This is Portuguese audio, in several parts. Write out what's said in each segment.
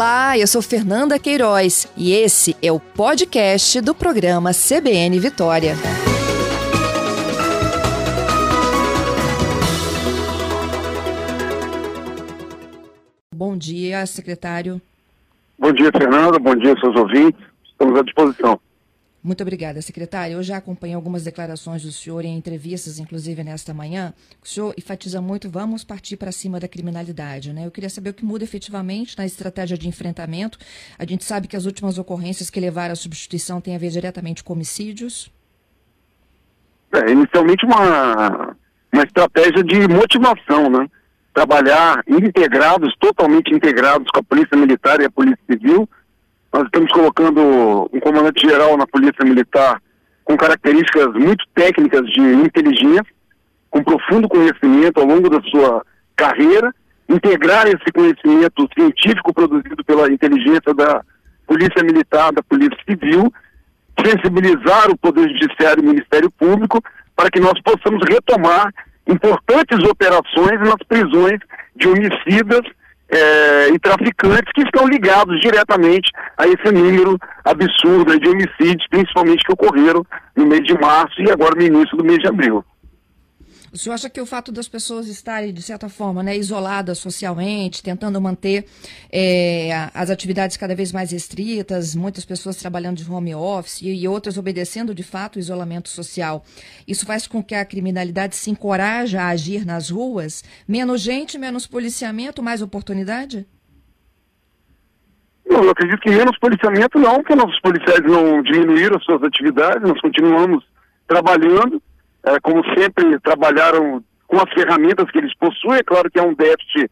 Olá, eu sou Fernanda Queiroz e esse é o podcast do programa CBN Vitória. Bom dia, secretário. Bom dia, Fernanda. Bom dia, seus ouvintes. Estamos à disposição. Muito obrigada, secretário. Eu já acompanhei algumas declarações do senhor em entrevistas, inclusive nesta manhã. O senhor enfatiza muito, vamos partir para cima da criminalidade. Né? Eu queria saber o que muda efetivamente na estratégia de enfrentamento. A gente sabe que as últimas ocorrências que levaram à substituição têm a ver diretamente com homicídios. É, inicialmente uma, uma estratégia de motivação, né? Trabalhar integrados, totalmente integrados com a Polícia Militar e a Polícia Civil, nós estamos colocando um comandante-geral na Polícia Militar com características muito técnicas de inteligência, com profundo conhecimento ao longo da sua carreira, integrar esse conhecimento científico produzido pela inteligência da Polícia Militar, da Polícia Civil, sensibilizar o Poder Judiciário e o Ministério Público para que nós possamos retomar importantes operações nas prisões de homicidas é, e traficantes que estão ligados diretamente a esse número absurdo de homicídios, principalmente que ocorreram no mês de março e agora no início do mês de abril. O senhor acha que o fato das pessoas estarem, de certa forma, né, isoladas socialmente, tentando manter é, as atividades cada vez mais restritas, muitas pessoas trabalhando de home office e, outras obedecendo de fato o isolamento social, isso faz com que a criminalidade se encoraje a agir nas ruas? Menos gente, menos policiamento, mais oportunidade? Não, eu acredito que menos policiamento não, porque nossos policiais não diminuíram as suas atividades, nós continuamos trabalhando é, como sempre trabalharam com as ferramentas que eles possuem. É claro que é um déficit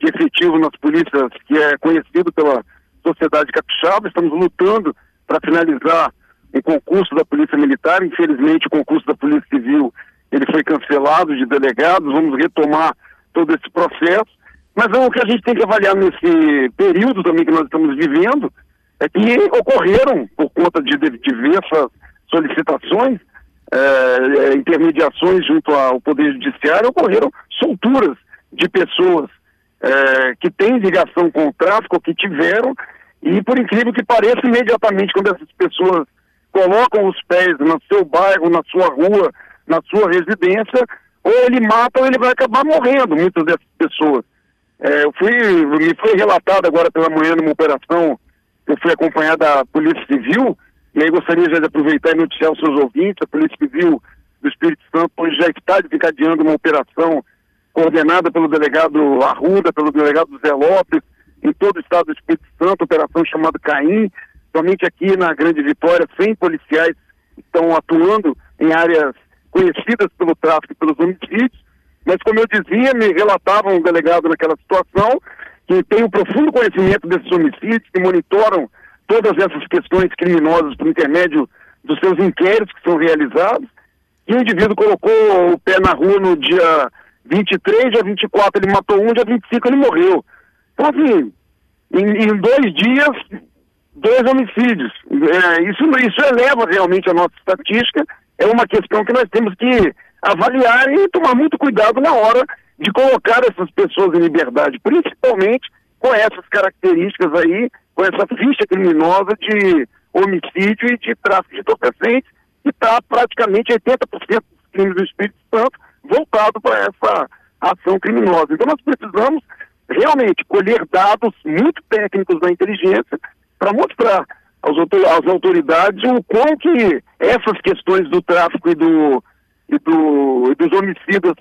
de efetivo nas polícias que é conhecido pela sociedade capixaba. Estamos lutando para finalizar o concurso da Polícia Militar. Infelizmente, o concurso da Polícia Civil ele foi cancelado de delegados. Vamos retomar todo esse processo. Mas o que a gente tem que avaliar nesse período também que nós estamos vivendo é que ocorreram, por conta de diversas solicitações, é, é, intermediações junto ao Poder Judiciário, ocorreram solturas de pessoas é, que têm ligação com o tráfico, que tiveram, e por incrível que pareça, imediatamente quando essas pessoas colocam os pés no seu bairro, na sua rua, na sua residência, ou ele mata ou ele vai acabar morrendo, muitas dessas pessoas. É, eu fui, me foi relatado agora pela manhã numa operação, eu fui acompanhar da Polícia Civil, e aí gostaria já de aproveitar e noticiar os seus ouvintes, a Polícia Civil do Espírito Santo hoje já está desencadeando uma operação coordenada pelo delegado Arruda, pelo delegado Zé Lopes, em todo o estado do Espírito Santo, operação chamada Caim, somente aqui na Grande Vitória, 100 policiais estão atuando em áreas conhecidas pelo tráfico e pelos homicídios, mas como eu dizia, me relatava um delegado naquela situação, que tem um profundo conhecimento desses homicídios, que monitoram todas essas questões criminosas por intermédio dos seus inquéritos que são realizados. E o indivíduo colocou o pé na rua no dia 23, dia 24 ele matou um, dia 25 ele morreu. Então, assim, em, em dois dias, dois homicídios. É, isso, isso eleva realmente a nossa estatística. É uma questão que nós temos que avaliar e tomar muito cuidado na hora de colocar essas pessoas em liberdade, principalmente com essas características aí com essa ficha criminosa de homicídio e de tráfico de entorpecentes, que está praticamente 80% dos crimes do Espírito Santo voltado para essa ação criminosa. Então nós precisamos realmente colher dados muito técnicos da inteligência para mostrar às autoridades o quão que essas questões do tráfico e, do, e, do, e dos homicidas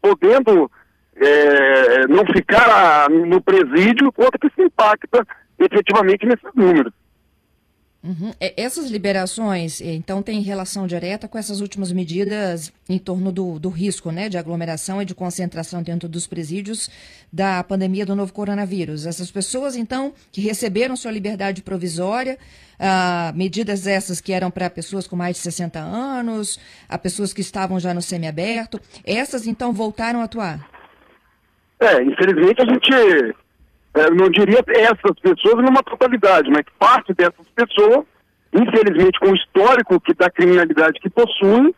podendo é, não ficar no presídio, quanto que se impacta efetivamente nesses números. Uhum. Essas liberações, então, têm relação direta com essas últimas medidas em torno do, do, risco né, de aglomeração e de concentração dentro dos presídios da pandemia do novo coronavírus. Essas pessoas, então, que receberam sua liberdade provisória, ah, medidas essas que eram para pessoas com mais de 60 anos, a pessoas que estavam já no semiaberto, essas, então, voltaram a atuar? É, infelizmente a gente é, não diria essas pessoas numa totalidade, mas parte dessas pessoas, infelizmente com o histórico que da criminalidade que possuem,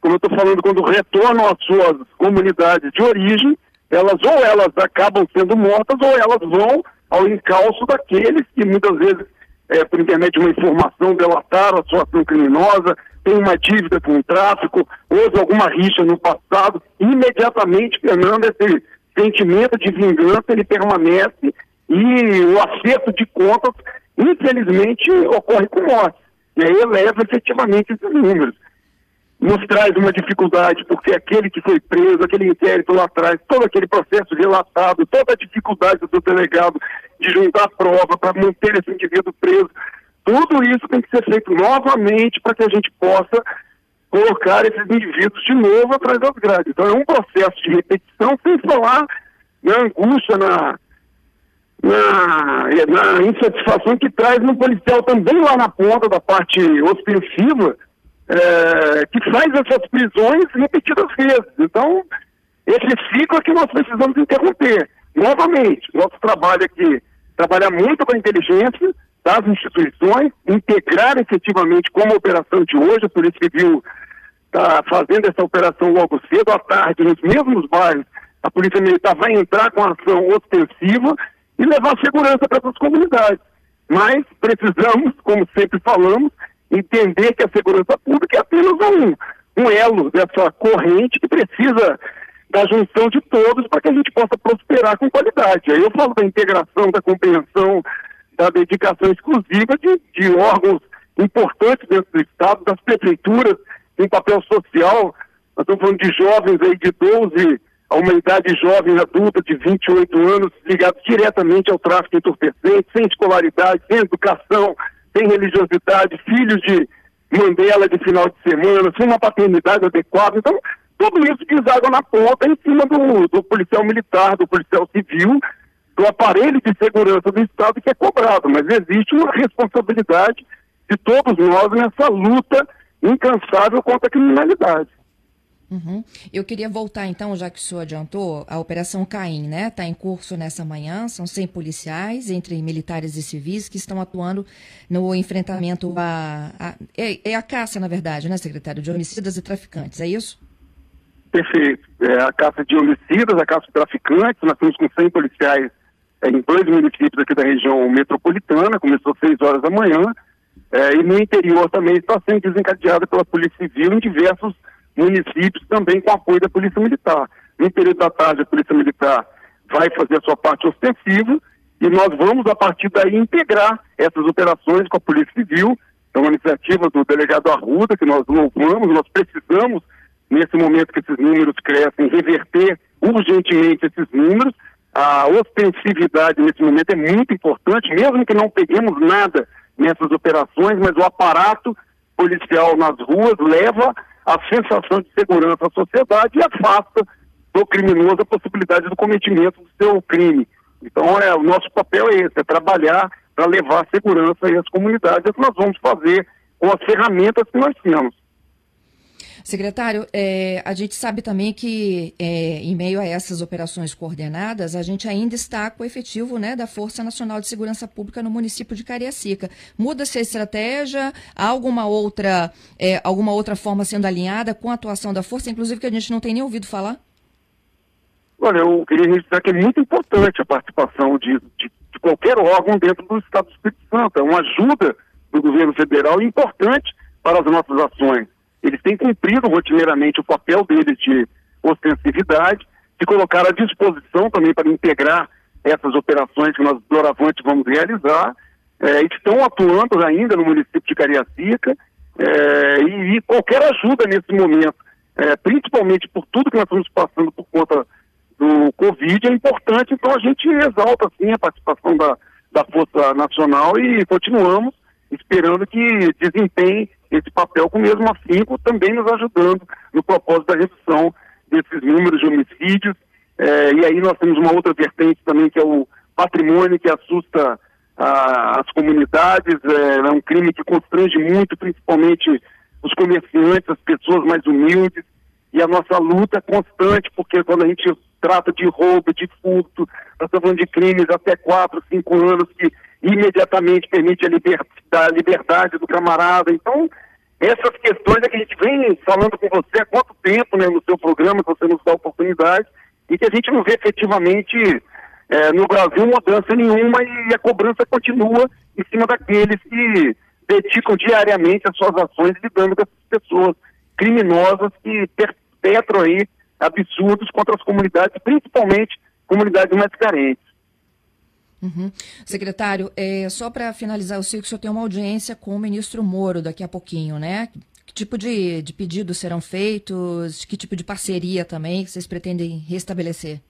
como eu estou falando, quando retornam às suas comunidades de origem, elas ou elas acabam sendo mortas ou elas vão ao encalço daqueles que muitas vezes, é, por intermédio de uma informação, delataram a sua ação criminosa, tem uma dívida com o tráfico, houve alguma rixa no passado, imediatamente, Fernando, esse sentimento de vingança, ele permanece e o acerto de contas, infelizmente, ocorre com morte. E aí eleva efetivamente esses números. Nos traz uma dificuldade, porque aquele que foi preso, aquele inquérito lá atrás, todo aquele processo relatado, toda a dificuldade do delegado de juntar prova para manter esse indivíduo preso, tudo isso tem que ser feito novamente para que a gente possa colocar esses indivíduos de novo atrás das grades. Então é um processo de repetição, sem falar na angústia, na, na, na insatisfação que traz no policial também lá na ponta da parte ostensiva, é, que faz essas prisões repetidas vezes. Então, esse ciclo é que nós precisamos interromper. Novamente, nosso trabalho aqui, trabalhar muito com a inteligência, das instituições, integrar efetivamente como a operação de hoje, a Polícia Civil está fazendo essa operação logo cedo, à tarde, nos mesmos bairros, a Polícia Militar vai entrar com ação ostensiva e levar segurança para essas comunidades. Mas precisamos, como sempre falamos, entender que a segurança pública é apenas um, um elo dessa corrente que precisa da junção de todos para que a gente possa prosperar com qualidade. Aí eu falo da integração, da compreensão, da dedicação exclusiva de, de órgãos importantes dentro do Estado, das prefeituras, em papel social. Nós estamos falando de jovens aí de 12 a uma idade jovem adulta de 28 anos, ligados diretamente ao tráfico entorpecente, sem escolaridade, sem educação, sem religiosidade, filhos de Mandela de final de semana, sem uma paternidade adequada. Então, tudo isso deságua na ponta em cima do, do policial militar, do policial civil, do aparelho de segurança do Estado que é cobrado, mas existe uma responsabilidade de todos nós nessa luta incansável contra a criminalidade. Uhum. Eu queria voltar então, já que o senhor adiantou, a Operação Caim, né? Está em curso nessa manhã, são 100 policiais, entre militares e civis, que estão atuando no enfrentamento a... a é, é, a caça, na verdade, né, secretário, de homicidas e traficantes, é isso? Perfeito. É a caça de homicidas, a caça de traficantes, nós estamos com 100 policiais é, em dois municípios aqui da região metropolitana, começou às 6 horas da manhã, é, e no interior também está sendo desencadeada pela Polícia Civil em diversos municípios, também com apoio da Polícia Militar. No período da tarde, a Polícia Militar vai fazer a sua parte ostensiva e nós vamos, a partir daí, integrar essas operações com a Polícia Civil. É uma iniciativa do delegado Arruda, que nós louvamos, nós precisamos, nesse momento que esses números crescem, reverter urgentemente esses números a ostensividade nesse momento é muito importante, mesmo que não peguemos nada nessas operações, mas o aparato policial nas ruas leva a sensação de segurança à sociedade e afasta do criminoso a possibilidade do cometimento do seu crime. Então, é, o nosso papel é esse, é trabalhar para levar segurança às comunidades, é o que nós vamos fazer com as ferramentas que nós temos. Secretário, é, a gente sabe também que, é, em meio a essas operações coordenadas, a gente ainda está com o efetivo né, da Força Nacional de Segurança Pública no município de Cariacica. Muda-se a estratégia? Há alguma outra, é, alguma outra forma sendo alinhada com a atuação da Força, inclusive que a gente não tem nem ouvido falar? Olha, eu queria registrar que é muito importante a participação de, de, de qualquer órgão dentro do Estado do Espírito Santo. É uma ajuda do governo federal importante para as nossas ações eles têm cumprido rotineiramente o papel deles de ostensividade, de colocar à disposição também para integrar essas operações que nós, Doravante, vamos realizar, é, estão atuando ainda no município de Cariacica, é, e, e, qualquer ajuda nesse momento, é, principalmente por tudo que nós estamos passando por conta do Covid, é importante, então a gente exalta, sim, a participação da, da Força Nacional e continuamos esperando que desempenhe esse papel com mesmo afinco, também nos ajudando no propósito da redução desses números de homicídios. É, e aí nós temos uma outra vertente também, que é o patrimônio que assusta a, as comunidades. É, é um crime que constrange muito, principalmente os comerciantes, as pessoas mais humildes. E a nossa luta é constante, porque quando a gente trata de roubo, de furto, nós estamos falando de crimes até 4, 5 anos que imediatamente permite a, liber, a liberdade do camarada. Então, essas questões é que a gente vem falando com você há quanto tempo né, no seu programa, que você nos dá oportunidade, e que a gente não vê efetivamente é, no Brasil mudança nenhuma e a cobrança continua em cima daqueles que dedicam diariamente as suas ações lidando com essas pessoas criminosas que perpetram aí absurdos contra as comunidades, principalmente comunidades mais carentes. Uhum. Secretário, é, só para finalizar, eu sei que o senhor tem uma audiência com o ministro Moro daqui a pouquinho, né? Que tipo de, de pedidos serão feitos? Que tipo de parceria também vocês pretendem restabelecer?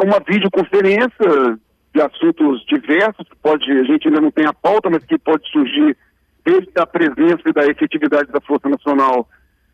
Uma videoconferência de assuntos diversos, que pode, a gente ainda não tem a pauta, mas que pode surgir desde a presença e da efetividade da Força Nacional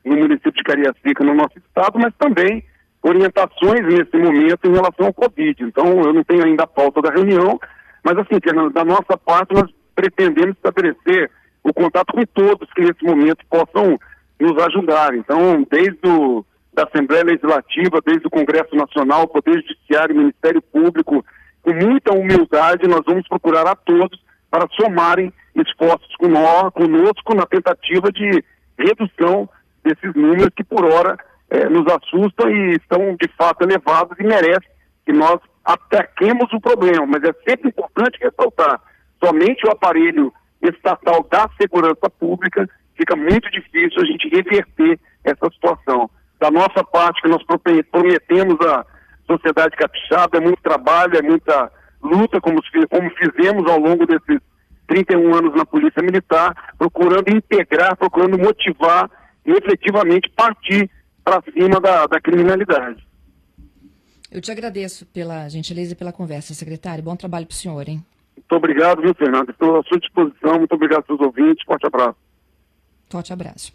no município de Cariacica, no nosso estado, mas também orientações nesse momento em relação ao Covid. Então, eu não tenho ainda a pauta da reunião, mas assim, da nossa parte, nós pretendemos estabelecer o contato com todos que nesse momento possam nos ajudar. Então, desde o, da Assembleia Legislativa, desde o Congresso Nacional, Poder Judiciário, Ministério Público, com muita humildade, nós vamos procurar a todos para somarem esforços conosco na tentativa de redução desses números que, por hora, é, nos assustam e estão, de fato, elevados e merecem que nós ataquemos o problema. Mas é sempre importante ressaltar, somente o aparelho estatal da segurança pública fica muito difícil a gente reverter essa situação. Da nossa parte, que nós prometemos à sociedade capixaba, é muito trabalho, é muita luta, como, como fizemos ao longo desses 31 anos na Polícia Militar, procurando integrar, procurando motivar e efetivamente partir para cima da, da criminalidade. Eu te agradeço pela gentileza e pela conversa, secretário. Bom trabalho para o senhor, hein? Muito obrigado, viu, Fernando? Estou à sua disposição. Muito obrigado aos seus ouvintes. Forte abraço. Forte abraço.